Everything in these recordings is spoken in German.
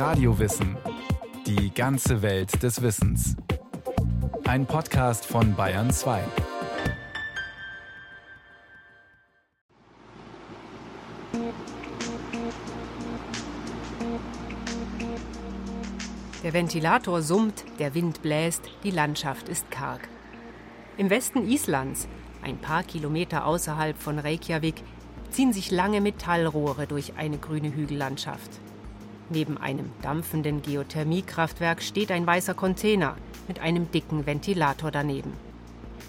Radiowissen. Die ganze Welt des Wissens. Ein Podcast von Bayern 2. Der Ventilator summt, der Wind bläst, die Landschaft ist karg. Im Westen Islands, ein paar Kilometer außerhalb von Reykjavik, ziehen sich lange Metallrohre durch eine grüne Hügellandschaft. Neben einem dampfenden Geothermiekraftwerk steht ein weißer Container mit einem dicken Ventilator daneben.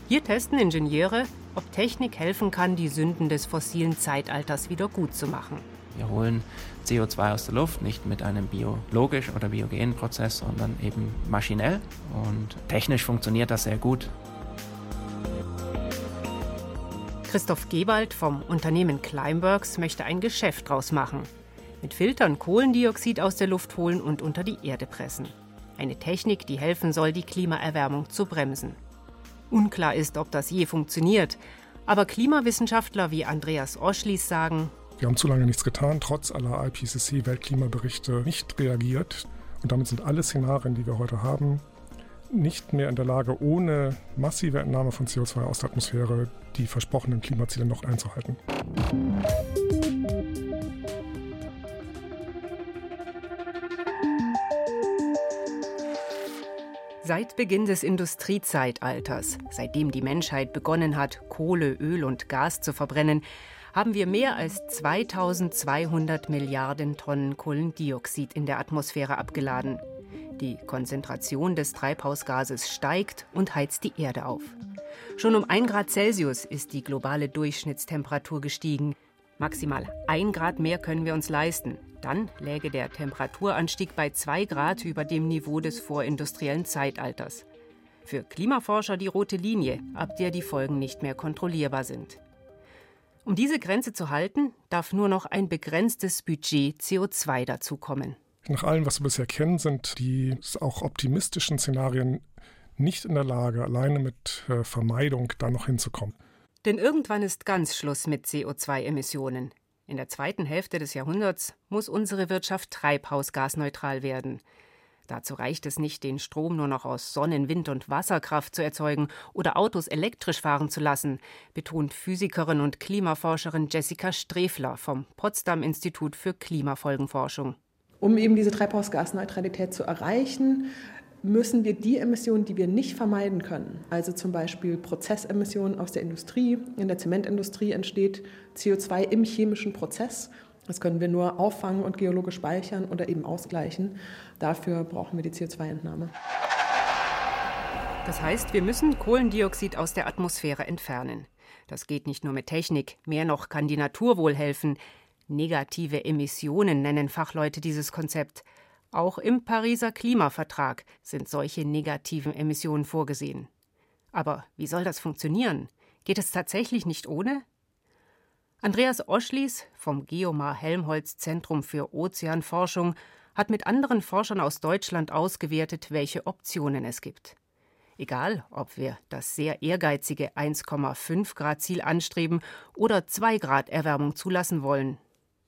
Hier testen Ingenieure, ob Technik helfen kann, die Sünden des fossilen Zeitalters wieder gut zu machen. Wir holen CO2 aus der Luft, nicht mit einem biologisch oder biogenen Prozess, sondern eben maschinell. Und technisch funktioniert das sehr gut. Christoph Gewald vom Unternehmen Climeworks möchte ein Geschäft draus machen. Mit Filtern Kohlendioxid aus der Luft holen und unter die Erde pressen. Eine Technik, die helfen soll, die Klimaerwärmung zu bremsen. Unklar ist, ob das je funktioniert. Aber Klimawissenschaftler wie Andreas Oschlis sagen, wir haben zu lange nichts getan, trotz aller IPCC-Weltklimaberichte nicht reagiert. Und damit sind alle Szenarien, die wir heute haben, nicht mehr in der Lage, ohne massive Entnahme von CO2 aus der Atmosphäre die versprochenen Klimaziele noch einzuhalten. Seit Beginn des Industriezeitalters, seitdem die Menschheit begonnen hat, Kohle, Öl und Gas zu verbrennen, haben wir mehr als 2200 Milliarden Tonnen Kohlendioxid in der Atmosphäre abgeladen. Die Konzentration des Treibhausgases steigt und heizt die Erde auf. Schon um 1 Grad Celsius ist die globale Durchschnittstemperatur gestiegen. Maximal 1 Grad mehr können wir uns leisten. Dann läge der Temperaturanstieg bei 2 Grad über dem Niveau des vorindustriellen Zeitalters. Für Klimaforscher die rote Linie, ab der die Folgen nicht mehr kontrollierbar sind. Um diese Grenze zu halten, darf nur noch ein begrenztes Budget CO2 dazukommen. Nach allem, was wir bisher kennen, sind die auch optimistischen Szenarien nicht in der Lage, alleine mit äh, Vermeidung da noch hinzukommen. Denn irgendwann ist ganz Schluss mit CO2-Emissionen. In der zweiten Hälfte des Jahrhunderts muss unsere Wirtschaft treibhausgasneutral werden. Dazu reicht es nicht, den Strom nur noch aus Sonnen-, Wind- und Wasserkraft zu erzeugen oder Autos elektrisch fahren zu lassen, betont Physikerin und Klimaforscherin Jessica Strefler vom Potsdam Institut für Klimafolgenforschung. Um eben diese Treibhausgasneutralität zu erreichen, müssen wir die Emissionen, die wir nicht vermeiden können, also zum Beispiel Prozessemissionen aus der Industrie, in der Zementindustrie entsteht CO2 im chemischen Prozess. Das können wir nur auffangen und geologisch speichern oder eben ausgleichen. Dafür brauchen wir die CO2-Entnahme. Das heißt, wir müssen Kohlendioxid aus der Atmosphäre entfernen. Das geht nicht nur mit Technik, mehr noch kann die Natur wohl helfen. Negative Emissionen nennen Fachleute dieses Konzept. Auch im Pariser Klimavertrag sind solche negativen Emissionen vorgesehen. Aber wie soll das funktionieren? Geht es tatsächlich nicht ohne? Andreas Oschlis vom Geomar Helmholtz Zentrum für Ozeanforschung hat mit anderen Forschern aus Deutschland ausgewertet, welche Optionen es gibt. Egal, ob wir das sehr ehrgeizige 1,5 Grad Ziel anstreben oder 2 Grad Erwärmung zulassen wollen,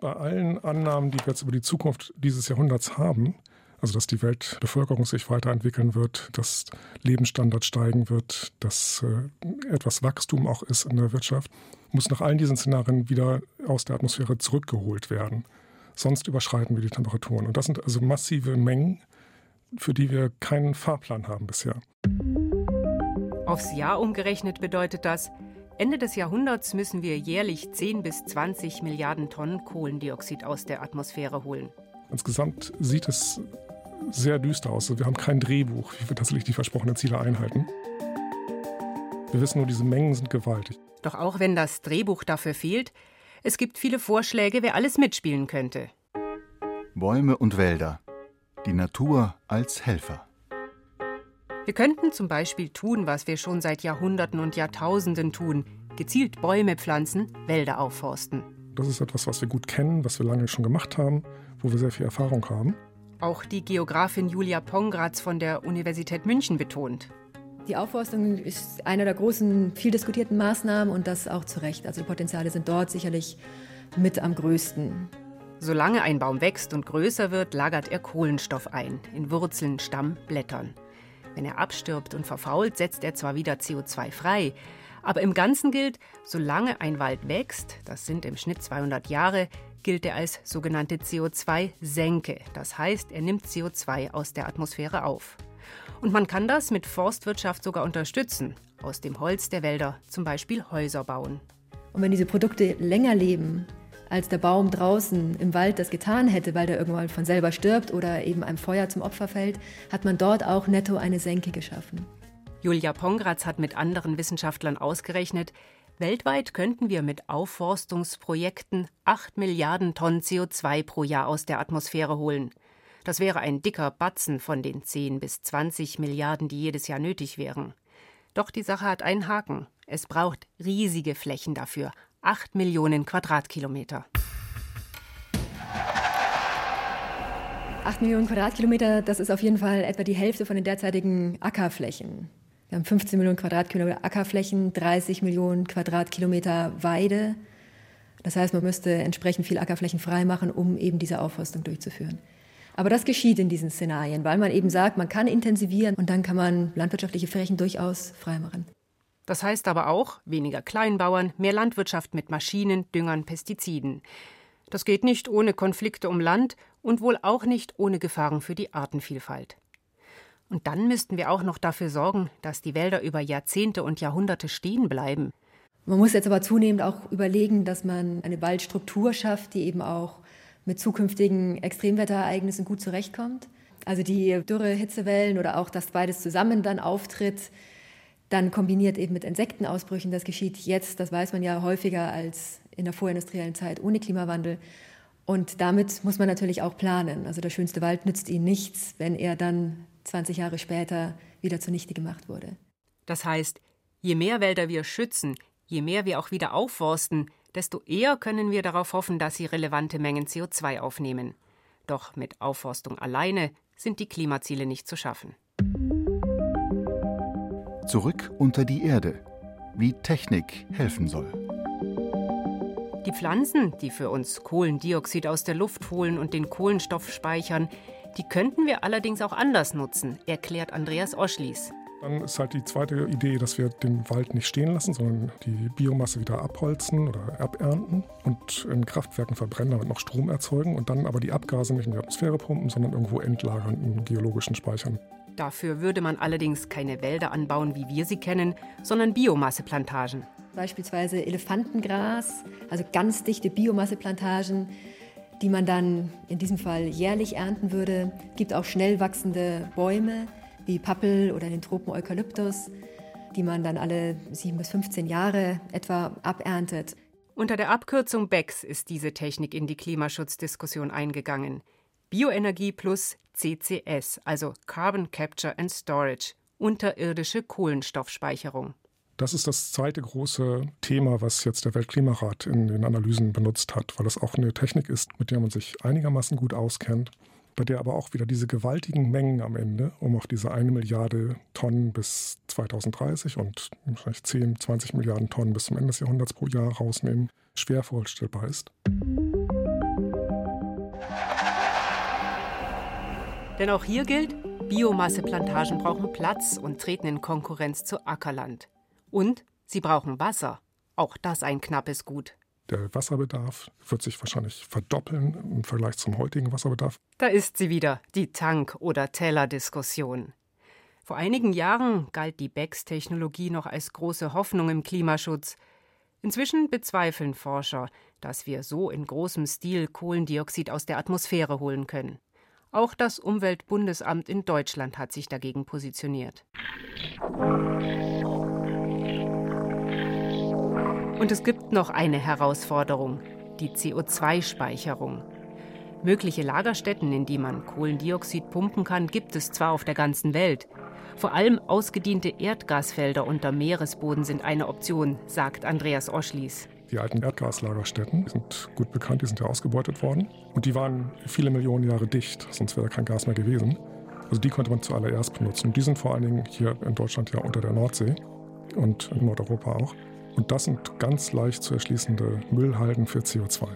bei allen Annahmen, die wir jetzt über die Zukunft dieses Jahrhunderts haben, also dass die Weltbevölkerung sich weiterentwickeln wird, dass Lebensstandard steigen wird, dass äh, etwas Wachstum auch ist in der Wirtschaft, muss nach allen diesen Szenarien wieder aus der Atmosphäre zurückgeholt werden. Sonst überschreiten wir die Temperaturen. Und das sind also massive Mengen, für die wir keinen Fahrplan haben bisher. Aufs Jahr umgerechnet bedeutet das, Ende des Jahrhunderts müssen wir jährlich 10 bis 20 Milliarden Tonnen Kohlendioxid aus der Atmosphäre holen. Insgesamt sieht es sehr düster aus. Also wir haben kein Drehbuch, wie wir tatsächlich die versprochenen Ziele einhalten. Wir wissen nur, diese Mengen sind gewaltig. Doch auch wenn das Drehbuch dafür fehlt, es gibt viele Vorschläge, wer alles mitspielen könnte. Bäume und Wälder. Die Natur als Helfer. Wir könnten zum Beispiel tun, was wir schon seit Jahrhunderten und Jahrtausenden tun: gezielt Bäume pflanzen, Wälder aufforsten. Das ist etwas, was wir gut kennen, was wir lange schon gemacht haben, wo wir sehr viel Erfahrung haben. Auch die Geografin Julia Pongratz von der Universität München betont. Die Aufforstung ist eine der großen, viel diskutierten Maßnahmen und das auch zu Recht. Also die Potenziale sind dort sicherlich mit am größten. Solange ein Baum wächst und größer wird, lagert er Kohlenstoff ein, in Wurzeln, Stamm, Blättern. Wenn er abstirbt und verfault, setzt er zwar wieder CO2 frei, aber im Ganzen gilt, solange ein Wald wächst, das sind im Schnitt 200 Jahre, gilt er als sogenannte CO2-Senke. Das heißt, er nimmt CO2 aus der Atmosphäre auf. Und man kann das mit Forstwirtschaft sogar unterstützen. Aus dem Holz der Wälder zum Beispiel Häuser bauen. Und wenn diese Produkte länger leben, als der Baum draußen im Wald das getan hätte, weil der irgendwann von selber stirbt oder eben einem Feuer zum Opfer fällt, hat man dort auch netto eine Senke geschaffen. Julia Pongratz hat mit anderen Wissenschaftlern ausgerechnet, weltweit könnten wir mit Aufforstungsprojekten 8 Milliarden Tonnen CO2 pro Jahr aus der Atmosphäre holen. Das wäre ein dicker Batzen von den 10 bis 20 Milliarden, die jedes Jahr nötig wären. Doch die Sache hat einen Haken. Es braucht riesige Flächen dafür. 8 Millionen Quadratkilometer. 8 Millionen Quadratkilometer, das ist auf jeden Fall etwa die Hälfte von den derzeitigen Ackerflächen. Wir haben 15 Millionen Quadratkilometer Ackerflächen, 30 Millionen Quadratkilometer Weide. Das heißt, man müsste entsprechend viel Ackerflächen freimachen, um eben diese Aufforstung durchzuführen. Aber das geschieht in diesen Szenarien, weil man eben sagt, man kann intensivieren und dann kann man landwirtschaftliche Flächen durchaus freimachen. Das heißt aber auch weniger Kleinbauern, mehr Landwirtschaft mit Maschinen, Düngern, Pestiziden. Das geht nicht ohne Konflikte um Land und wohl auch nicht ohne Gefahren für die Artenvielfalt. Und dann müssten wir auch noch dafür sorgen, dass die Wälder über Jahrzehnte und Jahrhunderte stehen bleiben. Man muss jetzt aber zunehmend auch überlegen, dass man eine Waldstruktur schafft, die eben auch mit zukünftigen Extremwetterereignissen gut zurechtkommt. Also die Dürre, Hitzewellen oder auch, dass beides zusammen dann auftritt, dann kombiniert eben mit Insektenausbrüchen. Das geschieht jetzt, das weiß man ja häufiger als in der vorindustriellen Zeit ohne Klimawandel. Und damit muss man natürlich auch planen. Also der schönste Wald nützt ihnen nichts, wenn er dann 20 Jahre später wieder zunichte gemacht wurde. Das heißt, je mehr Wälder wir schützen, je mehr wir auch wieder aufforsten, desto eher können wir darauf hoffen, dass sie relevante Mengen CO2 aufnehmen. Doch mit Aufforstung alleine sind die Klimaziele nicht zu schaffen. Zurück unter die Erde. Wie Technik helfen soll. Die Pflanzen, die für uns Kohlendioxid aus der Luft holen und den Kohlenstoff speichern, die könnten wir allerdings auch anders nutzen, erklärt Andreas Oschlies. Dann ist halt die zweite Idee, dass wir den Wald nicht stehen lassen, sondern die Biomasse wieder abholzen oder abernten und in Kraftwerken verbrennen, damit noch Strom erzeugen und dann aber die Abgase nicht in die Atmosphäre pumpen, sondern irgendwo entlagern in geologischen Speichern. Dafür würde man allerdings keine Wälder anbauen, wie wir sie kennen, sondern Biomasseplantagen. Beispielsweise Elefantengras, also ganz dichte Biomasseplantagen, die man dann in diesem Fall jährlich ernten würde. Es gibt auch schnell wachsende Bäume wie Pappel oder den Tropen Eukalyptus, die man dann alle 7 bis 15 Jahre etwa aberntet. Unter der Abkürzung BECS ist diese Technik in die Klimaschutzdiskussion eingegangen. Bioenergie plus CCS, also Carbon Capture and Storage, unterirdische Kohlenstoffspeicherung. Das ist das zweite große Thema, was jetzt der Weltklimarat in den Analysen benutzt hat, weil es auch eine Technik ist, mit der man sich einigermaßen gut auskennt, bei der aber auch wieder diese gewaltigen Mengen am Ende, um auf diese eine Milliarde Tonnen bis 2030 und wahrscheinlich 10, 20 Milliarden Tonnen bis zum Ende des Jahrhunderts pro Jahr rausnehmen, schwer vorstellbar ist. Denn auch hier gilt, Biomasseplantagen brauchen Platz und treten in Konkurrenz zu Ackerland. Und sie brauchen Wasser. Auch das ein knappes Gut. Der Wasserbedarf wird sich wahrscheinlich verdoppeln im Vergleich zum heutigen Wasserbedarf. Da ist sie wieder, die Tank- oder Teller-Diskussion. Vor einigen Jahren galt die BECS-Technologie noch als große Hoffnung im Klimaschutz. Inzwischen bezweifeln Forscher, dass wir so in großem Stil Kohlendioxid aus der Atmosphäre holen können. Auch das Umweltbundesamt in Deutschland hat sich dagegen positioniert. Und es gibt noch eine Herausforderung, die CO2-Speicherung. Mögliche Lagerstätten, in die man Kohlendioxid pumpen kann, gibt es zwar auf der ganzen Welt. Vor allem ausgediente Erdgasfelder unter Meeresboden sind eine Option, sagt Andreas Oschlies. Die alten Erdgaslagerstätten sind gut bekannt, die sind ja ausgebeutet worden. Und die waren viele Millionen Jahre dicht, sonst wäre da kein Gas mehr gewesen. Also die konnte man zuallererst benutzen. Und die sind vor allen Dingen hier in Deutschland ja unter der Nordsee und in Nordeuropa auch. Und das sind ganz leicht zu erschließende Müllhalden für CO2.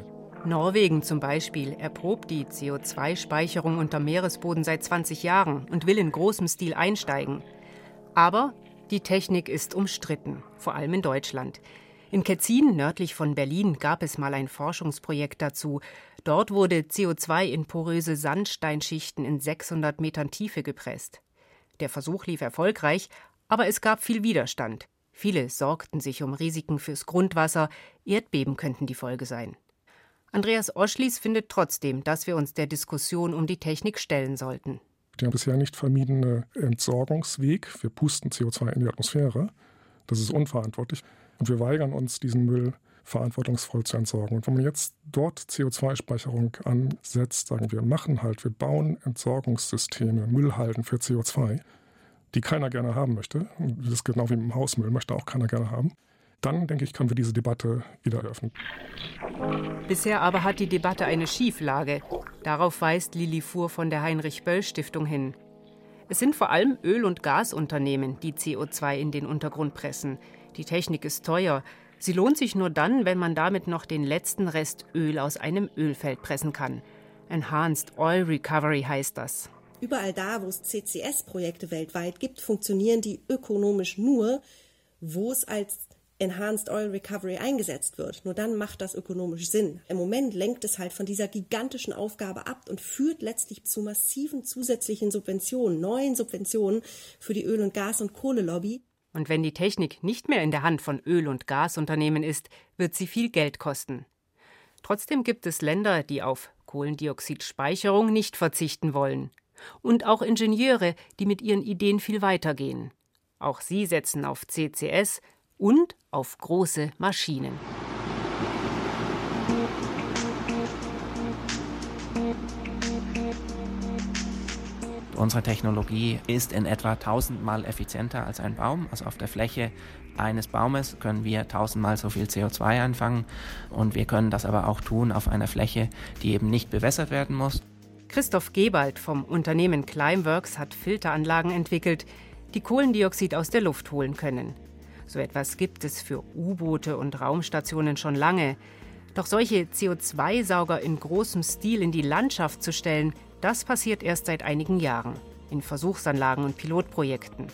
Norwegen zum Beispiel erprobt die CO2-Speicherung unter Meeresboden seit 20 Jahren und will in großem Stil einsteigen. Aber die Technik ist umstritten, vor allem in Deutschland. In Ketzin, nördlich von Berlin, gab es mal ein Forschungsprojekt dazu. Dort wurde CO2 in poröse Sandsteinschichten in 600 Metern Tiefe gepresst. Der Versuch lief erfolgreich, aber es gab viel Widerstand. Viele sorgten sich um Risiken fürs Grundwasser, Erdbeben könnten die Folge sein. Andreas Oschlies findet trotzdem, dass wir uns der Diskussion um die Technik stellen sollten. Der bisher nicht vermiedene Entsorgungsweg, wir pusten CO2 in die Atmosphäre, das ist unverantwortlich. Und wir weigern uns, diesen Müll verantwortungsvoll zu entsorgen. Und wenn man jetzt dort CO2-Speicherung ansetzt, sagen wir, machen halt, wir bauen Entsorgungssysteme, Müllhalden für CO2, die keiner gerne haben möchte, das ist genau wie mit dem Hausmüll, möchte auch keiner gerne haben, dann denke ich, können wir diese Debatte wieder eröffnen. Bisher aber hat die Debatte eine Schieflage. Darauf weist Lili Fuhr von der Heinrich-Böll-Stiftung hin. Es sind vor allem Öl- und Gasunternehmen, die CO2 in den Untergrund pressen. Die Technik ist teuer. Sie lohnt sich nur dann, wenn man damit noch den letzten Rest Öl aus einem Ölfeld pressen kann. Enhanced Oil Recovery heißt das. Überall da, wo es CCS-Projekte weltweit gibt, funktionieren die ökonomisch nur, wo es als Enhanced Oil Recovery eingesetzt wird. Nur dann macht das ökonomisch Sinn. Im Moment lenkt es halt von dieser gigantischen Aufgabe ab und führt letztlich zu massiven zusätzlichen Subventionen, neuen Subventionen für die Öl- und Gas- und Kohlelobby. Und wenn die Technik nicht mehr in der Hand von Öl- und Gasunternehmen ist, wird sie viel Geld kosten. Trotzdem gibt es Länder, die auf Kohlendioxidspeicherung nicht verzichten wollen. Und auch Ingenieure, die mit ihren Ideen viel weitergehen. Auch sie setzen auf CCS und auf große Maschinen. Unsere Technologie ist in etwa tausendmal effizienter als ein Baum. Also auf der Fläche eines Baumes können wir tausendmal so viel CO2 einfangen und wir können das aber auch tun auf einer Fläche, die eben nicht bewässert werden muss. Christoph Gebald vom Unternehmen Climeworks hat Filteranlagen entwickelt, die Kohlendioxid aus der Luft holen können. So etwas gibt es für U-Boote und Raumstationen schon lange. Doch solche CO2-Sauger in großem Stil in die Landschaft zu stellen, das passiert erst seit einigen Jahren in Versuchsanlagen und Pilotprojekten.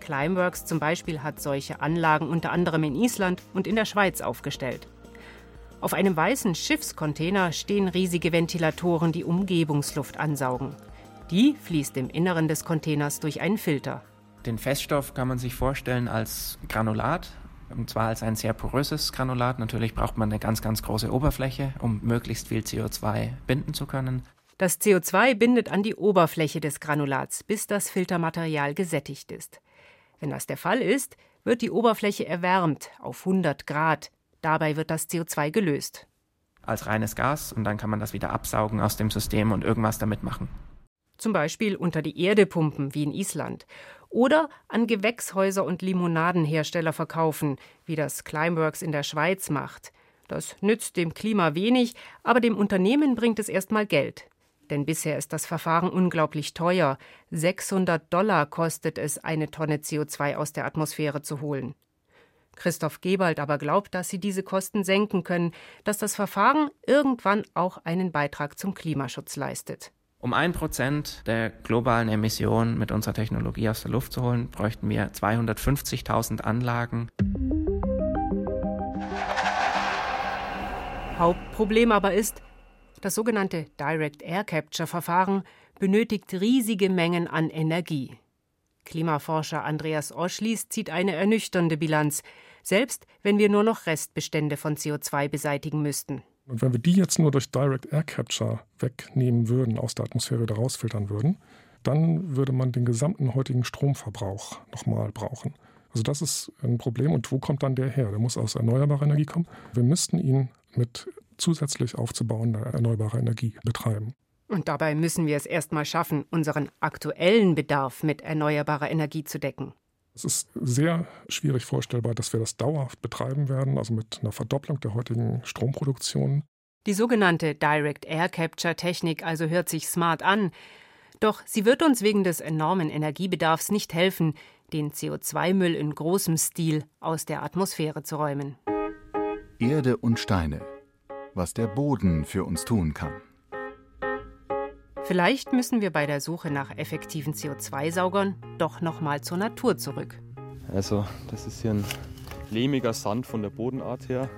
Climeworks zum Beispiel hat solche Anlagen unter anderem in Island und in der Schweiz aufgestellt. Auf einem weißen Schiffscontainer stehen riesige Ventilatoren, die Umgebungsluft ansaugen. Die fließt im Inneren des Containers durch einen Filter. Den Feststoff kann man sich vorstellen als Granulat, und zwar als ein sehr poröses Granulat. Natürlich braucht man eine ganz, ganz große Oberfläche, um möglichst viel CO2 binden zu können. Das CO2 bindet an die Oberfläche des Granulats, bis das Filtermaterial gesättigt ist. Wenn das der Fall ist, wird die Oberfläche erwärmt auf 100 Grad. Dabei wird das CO2 gelöst. Als reines Gas und dann kann man das wieder absaugen aus dem System und irgendwas damit machen. Zum Beispiel unter die Erde pumpen, wie in Island. Oder an Gewächshäuser und Limonadenhersteller verkaufen, wie das Climeworks in der Schweiz macht. Das nützt dem Klima wenig, aber dem Unternehmen bringt es erstmal Geld. Denn bisher ist das Verfahren unglaublich teuer. 600 Dollar kostet es, eine Tonne CO2 aus der Atmosphäre zu holen. Christoph Gebald aber glaubt, dass sie diese Kosten senken können, dass das Verfahren irgendwann auch einen Beitrag zum Klimaschutz leistet. Um ein Prozent der globalen Emissionen mit unserer Technologie aus der Luft zu holen, bräuchten wir 250.000 Anlagen. Hauptproblem aber ist, das sogenannte Direct Air Capture Verfahren benötigt riesige Mengen an Energie. Klimaforscher Andreas Oschlies zieht eine ernüchternde Bilanz, selbst wenn wir nur noch Restbestände von CO2 beseitigen müssten. Und wenn wir die jetzt nur durch Direct Air Capture wegnehmen würden, aus der Atmosphäre wieder rausfiltern würden, dann würde man den gesamten heutigen Stromverbrauch nochmal brauchen. Also das ist ein Problem. Und wo kommt dann der her? Der muss aus erneuerbarer Energie kommen. Wir müssten ihn mit zusätzlich aufzubauender erneuerbarer Energie betreiben. Und dabei müssen wir es erstmal schaffen, unseren aktuellen Bedarf mit erneuerbarer Energie zu decken. Es ist sehr schwierig vorstellbar, dass wir das dauerhaft betreiben werden, also mit einer Verdopplung der heutigen Stromproduktion. Die sogenannte Direct Air Capture Technik also hört sich smart an, doch sie wird uns wegen des enormen Energiebedarfs nicht helfen, den CO2-Müll in großem Stil aus der Atmosphäre zu räumen. Erde und Steine. Was der Boden für uns tun kann. Vielleicht müssen wir bei der Suche nach effektiven CO2-Saugern doch noch mal zur Natur zurück. Also, das ist hier ein lehmiger Sand von der Bodenart her.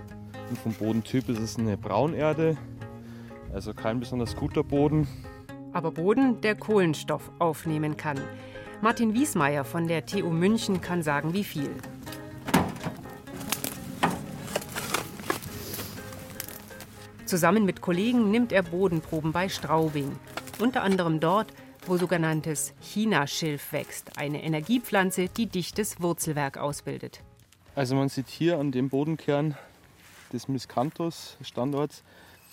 Und vom Bodentyp ist es eine Braunerde, also kein besonders guter Boden. Aber Boden, der Kohlenstoff aufnehmen kann. Martin Wiesmeier von der TU München kann sagen, wie viel. Zusammen mit Kollegen nimmt er Bodenproben bei Straubing. Unter anderem dort, wo sogenanntes Chinaschilf wächst, eine Energiepflanze, die dichtes Wurzelwerk ausbildet. Also man sieht hier an dem Bodenkern des Miscanthus-Standorts,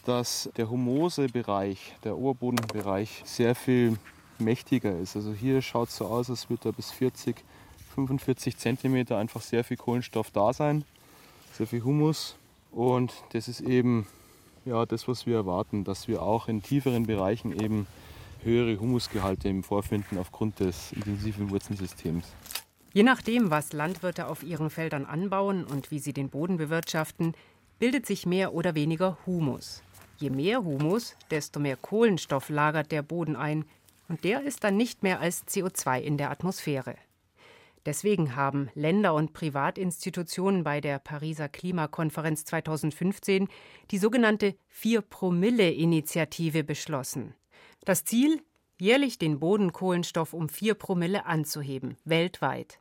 dass der Humosebereich, der Oberbodenbereich, sehr viel mächtiger ist. Also hier schaut es so aus, als würde da bis 40, 45 Zentimeter einfach sehr viel Kohlenstoff da sein, sehr viel Humus. Und das ist eben ja, das, was wir erwarten, dass wir auch in tieferen Bereichen eben höhere Humusgehalte im Vorfinden aufgrund des intensiven Wurzelsystems. Je nachdem, was Landwirte auf ihren Feldern anbauen und wie sie den Boden bewirtschaften, bildet sich mehr oder weniger Humus. Je mehr Humus, desto mehr Kohlenstoff lagert der Boden ein, und der ist dann nicht mehr als CO2 in der Atmosphäre. Deswegen haben Länder und Privatinstitutionen bei der Pariser Klimakonferenz 2015 die sogenannte Vier-Promille-Initiative beschlossen. Das Ziel? Jährlich den Bodenkohlenstoff um vier Promille anzuheben, weltweit.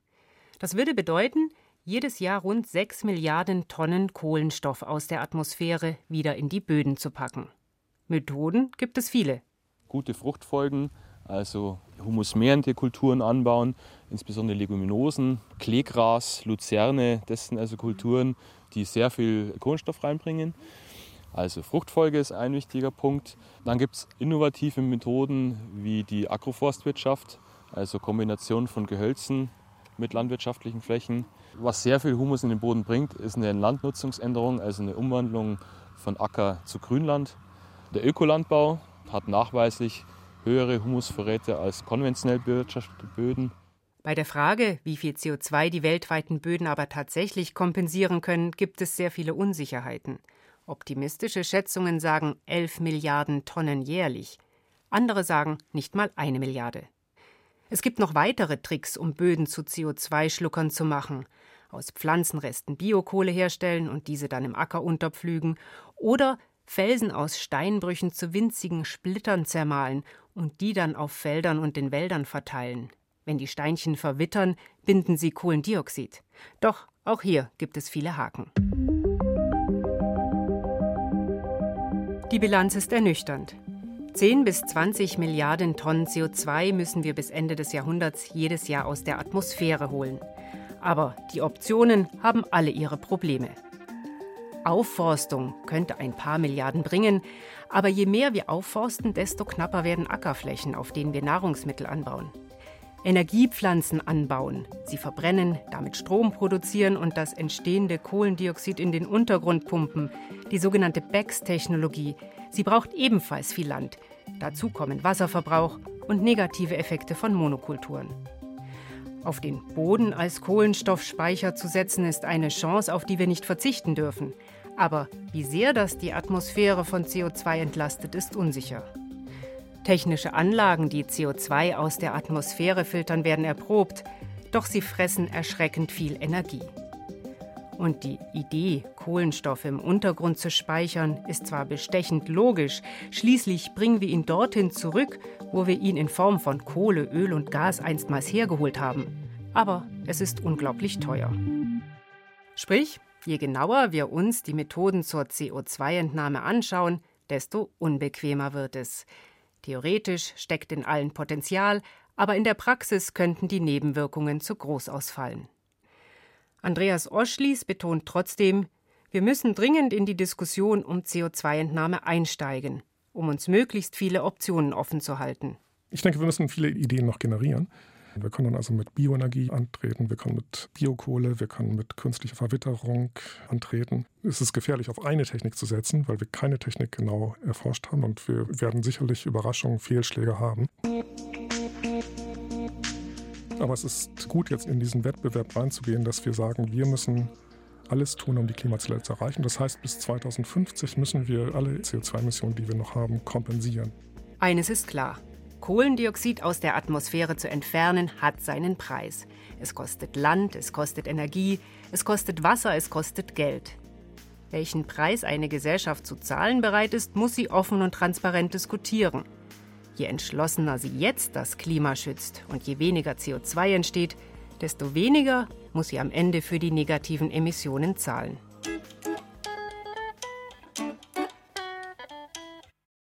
Das würde bedeuten, jedes Jahr rund sechs Milliarden Tonnen Kohlenstoff aus der Atmosphäre wieder in die Böden zu packen. Methoden gibt es viele. Gute Fruchtfolgen, also humusmehrende Kulturen anbauen, insbesondere Leguminosen, Kleegras, Luzerne, das sind also Kulturen, die sehr viel Kohlenstoff reinbringen. Also Fruchtfolge ist ein wichtiger Punkt. Dann gibt es innovative Methoden wie die Agroforstwirtschaft, also Kombination von Gehölzen mit landwirtschaftlichen Flächen. Was sehr viel Humus in den Boden bringt, ist eine Landnutzungsänderung, also eine Umwandlung von Acker zu Grünland. Der Ökolandbau hat nachweislich höhere Humusvorräte als konventionell bewirtschaftete Böden. Bei der Frage, wie viel CO2 die weltweiten Böden aber tatsächlich kompensieren können, gibt es sehr viele Unsicherheiten. Optimistische Schätzungen sagen 11 Milliarden Tonnen jährlich. Andere sagen nicht mal eine Milliarde. Es gibt noch weitere Tricks, um Böden zu CO2-Schluckern zu machen. Aus Pflanzenresten Biokohle herstellen und diese dann im Acker unterpflügen oder Felsen aus Steinbrüchen zu winzigen Splittern zermahlen und die dann auf Feldern und den Wäldern verteilen. Wenn die Steinchen verwittern, binden sie Kohlendioxid. Doch auch hier gibt es viele Haken. Die Bilanz ist ernüchternd. 10 bis 20 Milliarden Tonnen CO2 müssen wir bis Ende des Jahrhunderts jedes Jahr aus der Atmosphäre holen. Aber die Optionen haben alle ihre Probleme. Aufforstung könnte ein paar Milliarden bringen, aber je mehr wir aufforsten, desto knapper werden Ackerflächen, auf denen wir Nahrungsmittel anbauen. Energiepflanzen anbauen, sie verbrennen, damit Strom produzieren und das entstehende Kohlendioxid in den Untergrund pumpen, die sogenannte BECS-Technologie, sie braucht ebenfalls viel Land. Dazu kommen Wasserverbrauch und negative Effekte von Monokulturen. Auf den Boden als Kohlenstoffspeicher zu setzen, ist eine Chance, auf die wir nicht verzichten dürfen. Aber wie sehr das die Atmosphäre von CO2 entlastet, ist unsicher. Technische Anlagen, die CO2 aus der Atmosphäre filtern, werden erprobt, doch sie fressen erschreckend viel Energie. Und die Idee, Kohlenstoff im Untergrund zu speichern, ist zwar bestechend logisch, schließlich bringen wir ihn dorthin zurück, wo wir ihn in Form von Kohle, Öl und Gas einstmals hergeholt haben. Aber es ist unglaublich teuer. Sprich, je genauer wir uns die Methoden zur CO2-Entnahme anschauen, desto unbequemer wird es. Theoretisch steckt in allen Potenzial, aber in der Praxis könnten die Nebenwirkungen zu groß ausfallen. Andreas Oschlies betont trotzdem, wir müssen dringend in die Diskussion um CO2-Entnahme einsteigen, um uns möglichst viele Optionen offen zu halten. Ich denke, wir müssen viele Ideen noch generieren. Wir können also mit Bioenergie antreten, wir können mit Biokohle, wir können mit künstlicher Verwitterung antreten. Es ist gefährlich, auf eine Technik zu setzen, weil wir keine Technik genau erforscht haben und wir werden sicherlich Überraschungen, Fehlschläge haben. Aber es ist gut, jetzt in diesen Wettbewerb reinzugehen, dass wir sagen, wir müssen alles tun, um die Klimaziele zu erreichen. Das heißt, bis 2050 müssen wir alle CO2-Emissionen, die wir noch haben, kompensieren. Eines ist klar. Kohlendioxid aus der Atmosphäre zu entfernen, hat seinen Preis. Es kostet Land, es kostet Energie, es kostet Wasser, es kostet Geld. Welchen Preis eine Gesellschaft zu zahlen bereit ist, muss sie offen und transparent diskutieren. Je entschlossener sie jetzt das Klima schützt und je weniger CO2 entsteht, desto weniger muss sie am Ende für die negativen Emissionen zahlen.